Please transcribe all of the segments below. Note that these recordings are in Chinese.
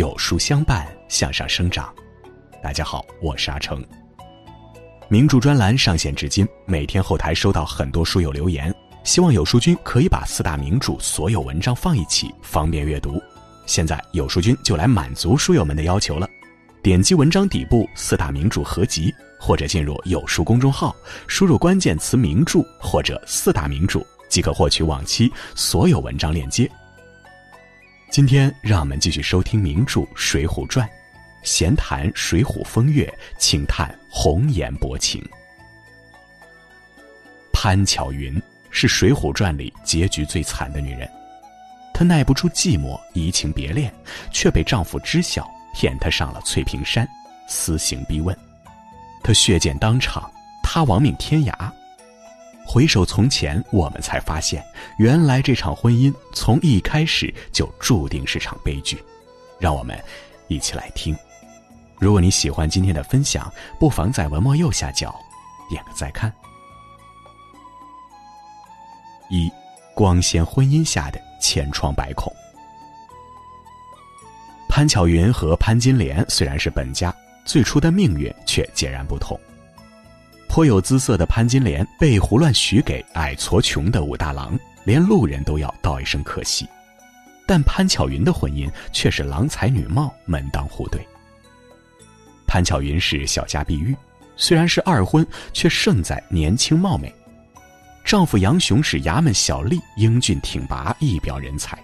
有书相伴，向上生长。大家好，我是阿成。名著专栏上线至今，每天后台收到很多书友留言，希望有书君可以把四大名著所有文章放一起，方便阅读。现在有书君就来满足书友们的要求了，点击文章底部四大名著合集，或者进入有书公众号，输入关键词“名著”或者“四大名著”，即可获取往期所有文章链接。今天让我们继续收听名著《水浒传》。闲谈水浒风月，轻叹红颜薄情。潘巧云是《水浒传》里结局最惨的女人，她耐不住寂寞，移情别恋，却被丈夫知晓，骗她上了翠屏山，私刑逼问，她血溅当场，她亡命天涯。回首从前，我们才发现，原来这场婚姻从一开始就注定是场悲剧。让我们一起来听。如果你喜欢今天的分享，不妨在文末右下角点个再看。一，光鲜婚姻下的千疮百孔。潘巧云和潘金莲虽然是本家，最初的命运却截然不同。颇有姿色的潘金莲被胡乱许给矮矬穷的武大郎，连路人都要道一声可惜。但潘巧云的婚姻却是郎才女貌，门当户对。潘巧云是小家碧玉，虽然是二婚，却胜在年轻貌美。丈夫杨雄是衙门小吏，英俊挺拔，一表人才。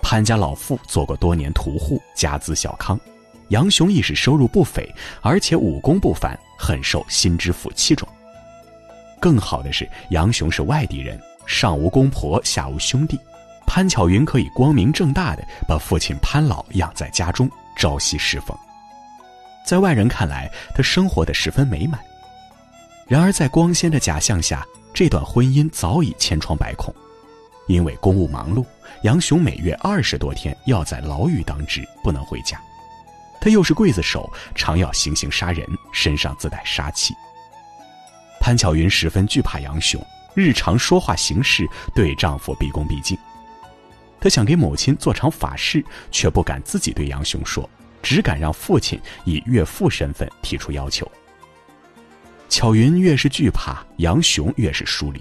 潘家老妇做过多年屠户，家资小康。杨雄亦是收入不菲，而且武功不凡，很受新知府器重。更好的是，杨雄是外地人，上无公婆，下无兄弟，潘巧云可以光明正大的把父亲潘老养在家中，朝夕侍奉。在外人看来，他生活的十分美满。然而，在光鲜的假象下，这段婚姻早已千疮百孔。因为公务忙碌，杨雄每月二十多天要在牢狱当值，不能回家。他又是刽子手，常要行刑杀人，身上自带杀气。潘巧云十分惧怕杨雄，日常说话行事对丈夫毕恭毕敬。她想给母亲做场法事，却不敢自己对杨雄说。只敢让父亲以岳父身份提出要求。巧云越是惧怕，杨雄越是疏离，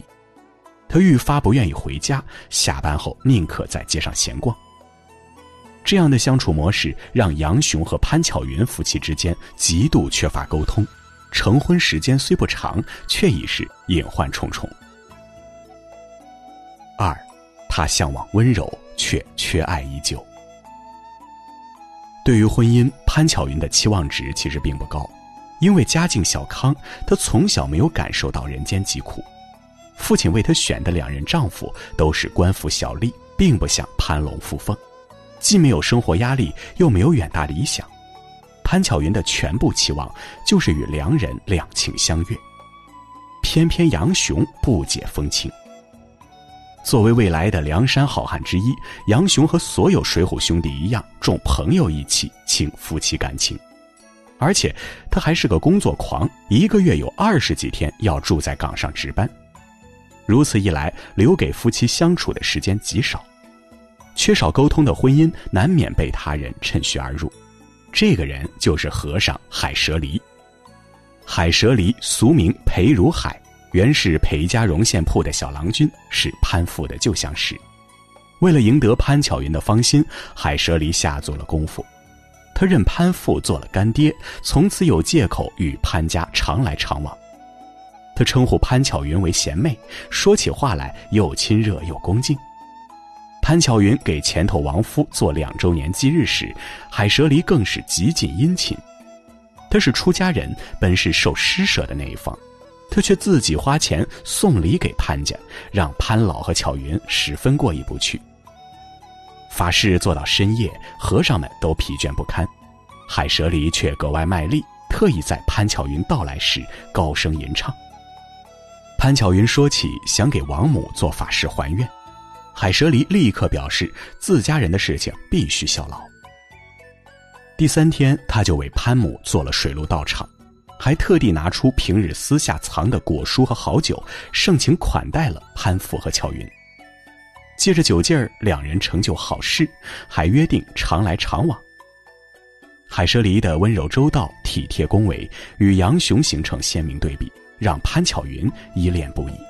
她愈发不愿意回家，下班后宁可在街上闲逛。这样的相处模式让杨雄和潘巧云夫妻之间极度缺乏沟通，成婚时间虽不长，却已是隐患重重。二，他向往温柔，却缺爱已久。对于婚姻，潘巧云的期望值其实并不高，因为家境小康，她从小没有感受到人间疾苦。父亲为她选的两任丈夫都是官府小吏，并不想攀龙附凤，既没有生活压力，又没有远大理想。潘巧云的全部期望就是与良人两情相悦，偏偏杨雄不解风情。作为未来的梁山好汉之一，杨雄和所有水浒兄弟一样重朋友义气，轻夫妻感情，而且他还是个工作狂，一个月有二十几天要住在岗上值班。如此一来，留给夫妻相处的时间极少，缺少沟通的婚姻难免被他人趁虚而入。这个人就是和尚海蛇离。海蛇离俗名裴如海。原是裴家绒线铺的小郎君，是潘父的旧相识。为了赢得潘巧云的芳心，海蛇离下足了功夫。他认潘父做了干爹，从此有借口与潘家常来常往。他称呼潘巧云为贤妹，说起话来又亲热又恭敬。潘巧云给前头亡夫做两周年忌日时，海蛇离更是极尽殷勤。他是出家人，本是受施舍的那一方。他却自己花钱送礼给潘家，让潘老和巧云十分过意不去。法事做到深夜，和尚们都疲倦不堪，海蛇离却格外卖力，特意在潘巧云到来时高声吟唱。潘巧云说起想给王母做法事还愿，海蛇离立刻表示自家人的事情必须效劳。第三天，他就为潘母做了水陆道场。还特地拿出平日私下藏的果蔬和好酒，盛情款待了潘父和巧云。借着酒劲儿，两人成就好事，还约定常来常往。海蛇离的温柔周到、体贴恭维，与杨雄形成鲜明对比，让潘巧云依恋不已。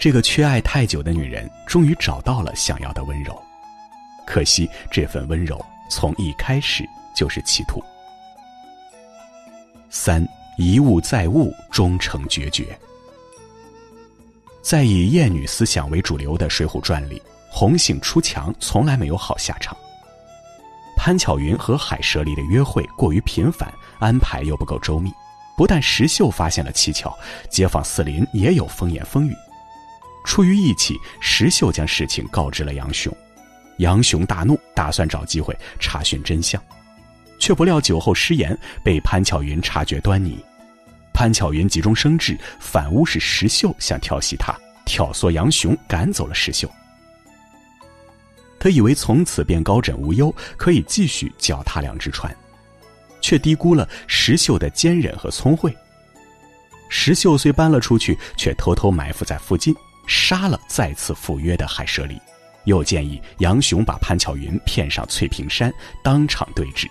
这个缺爱太久的女人，终于找到了想要的温柔，可惜这份温柔从一开始就是企图。三一物再物，终成决绝。在以艳女思想为主流的《水浒传》里，红杏出墙从来没有好下场。潘巧云和海蛇离的约会过于频繁，安排又不够周密，不但石秀发现了蹊跷，街坊四邻也有风言风语。出于义气，石秀将事情告知了杨雄，杨雄大怒，打算找机会查询真相，却不料酒后失言，被潘巧云察觉端倪。潘巧云急中生智，反诬是石秀想调戏他，挑唆杨雄赶走了石秀。他以为从此便高枕无忧，可以继续脚踏两只船，却低估了石秀的坚忍和聪慧。石秀虽搬了出去，却偷偷埋伏在附近。杀了再次赴约的海蛇离，又建议杨雄把潘巧云骗上翠屏山，当场对质。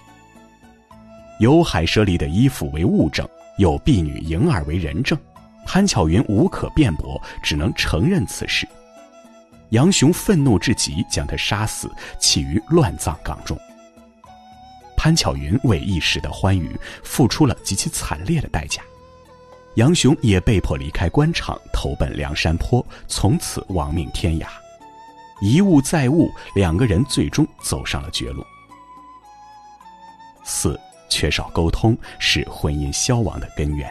有海蛇离的衣服为物证，有婢女莹儿为人证，潘巧云无可辩驳，只能承认此事。杨雄愤怒至极，将他杀死，弃于乱葬岗中。潘巧云为一时的欢愉，付出了极其惨烈的代价。杨雄也被迫离开官场，投奔梁山坡，从此亡命天涯。一物再物，两个人最终走上了绝路。四，缺少沟通是婚姻消亡的根源。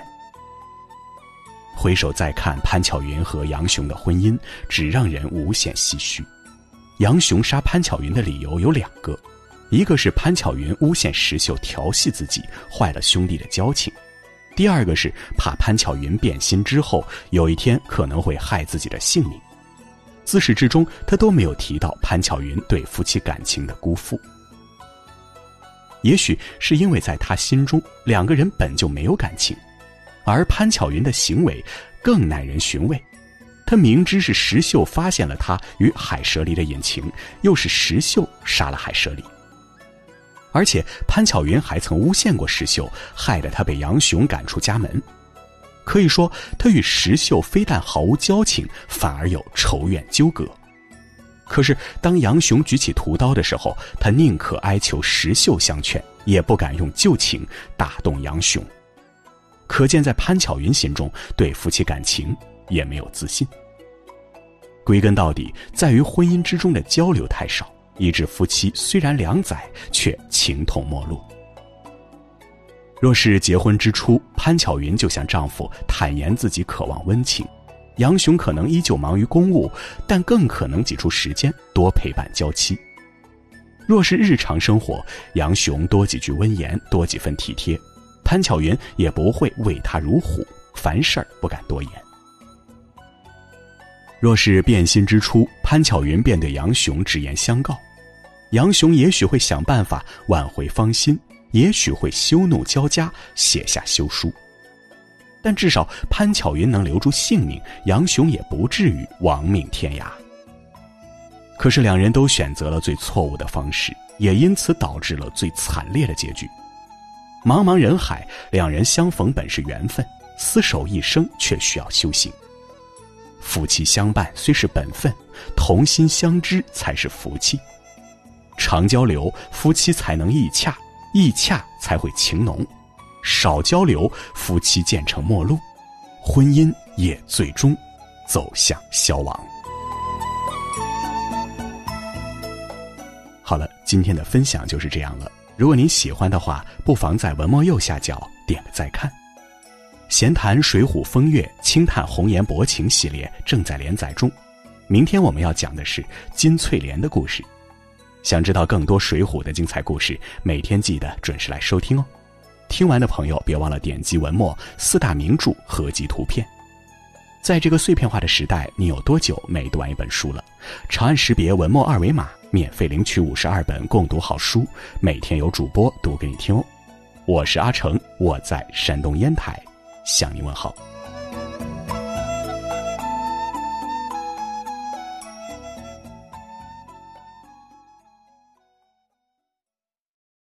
回首再看潘巧云和杨雄的婚姻，只让人无限唏嘘。杨雄杀潘巧云的理由有两个，一个是潘巧云诬陷石秀调戏自己，坏了兄弟的交情。第二个是怕潘巧云变心之后，有一天可能会害自己的性命。自始至终，他都没有提到潘巧云对夫妻感情的辜负。也许是因为在他心中，两个人本就没有感情，而潘巧云的行为更耐人寻味。他明知是石秀发现了他与海蛇离的隐情，又是石秀杀了海蛇离。而且潘巧云还曾诬陷过石秀，害得他被杨雄赶出家门。可以说，他与石秀非但毫无交情，反而有仇怨纠葛。可是，当杨雄举起屠刀的时候，他宁可哀求石秀相劝，也不敢用旧情打动杨雄。可见，在潘巧云心中，对夫妻感情也没有自信。归根到底，在于婚姻之中的交流太少。以致夫妻虽然两载，却情同陌路。若是结婚之初，潘巧云就向丈夫坦言自己渴望温情，杨雄可能依旧忙于公务，但更可能挤出时间多陪伴娇妻。若是日常生活，杨雄多几句温言，多几分体贴，潘巧云也不会畏他如虎，凡事儿不敢多言。若是变心之初，潘巧云便对杨雄直言相告。杨雄也许会想办法挽回芳心，也许会羞怒交加，写下休书。但至少潘巧云能留住性命，杨雄也不至于亡命天涯。可是两人都选择了最错误的方式，也因此导致了最惨烈的结局。茫茫人海，两人相逢本是缘分，厮守一生却需要修行。夫妻相伴虽是本分，同心相知才是福气。常交流，夫妻才能意洽，意洽才会情浓；少交流，夫妻渐成陌路，婚姻也最终走向消亡。好了，今天的分享就是这样了。如果您喜欢的话，不妨在文末右下角点个再看。闲谈《水浒》风月，轻叹红颜薄情系列正在连载中。明天我们要讲的是金翠莲的故事。想知道更多《水浒》的精彩故事，每天记得准时来收听哦。听完的朋友别忘了点击文末四大名著合集图片。在这个碎片化的时代，你有多久没读完一本书了？长按识别文末二维码，免费领取五十二本共读好书，每天有主播读给你听哦。我是阿成，我在山东烟台向你问好。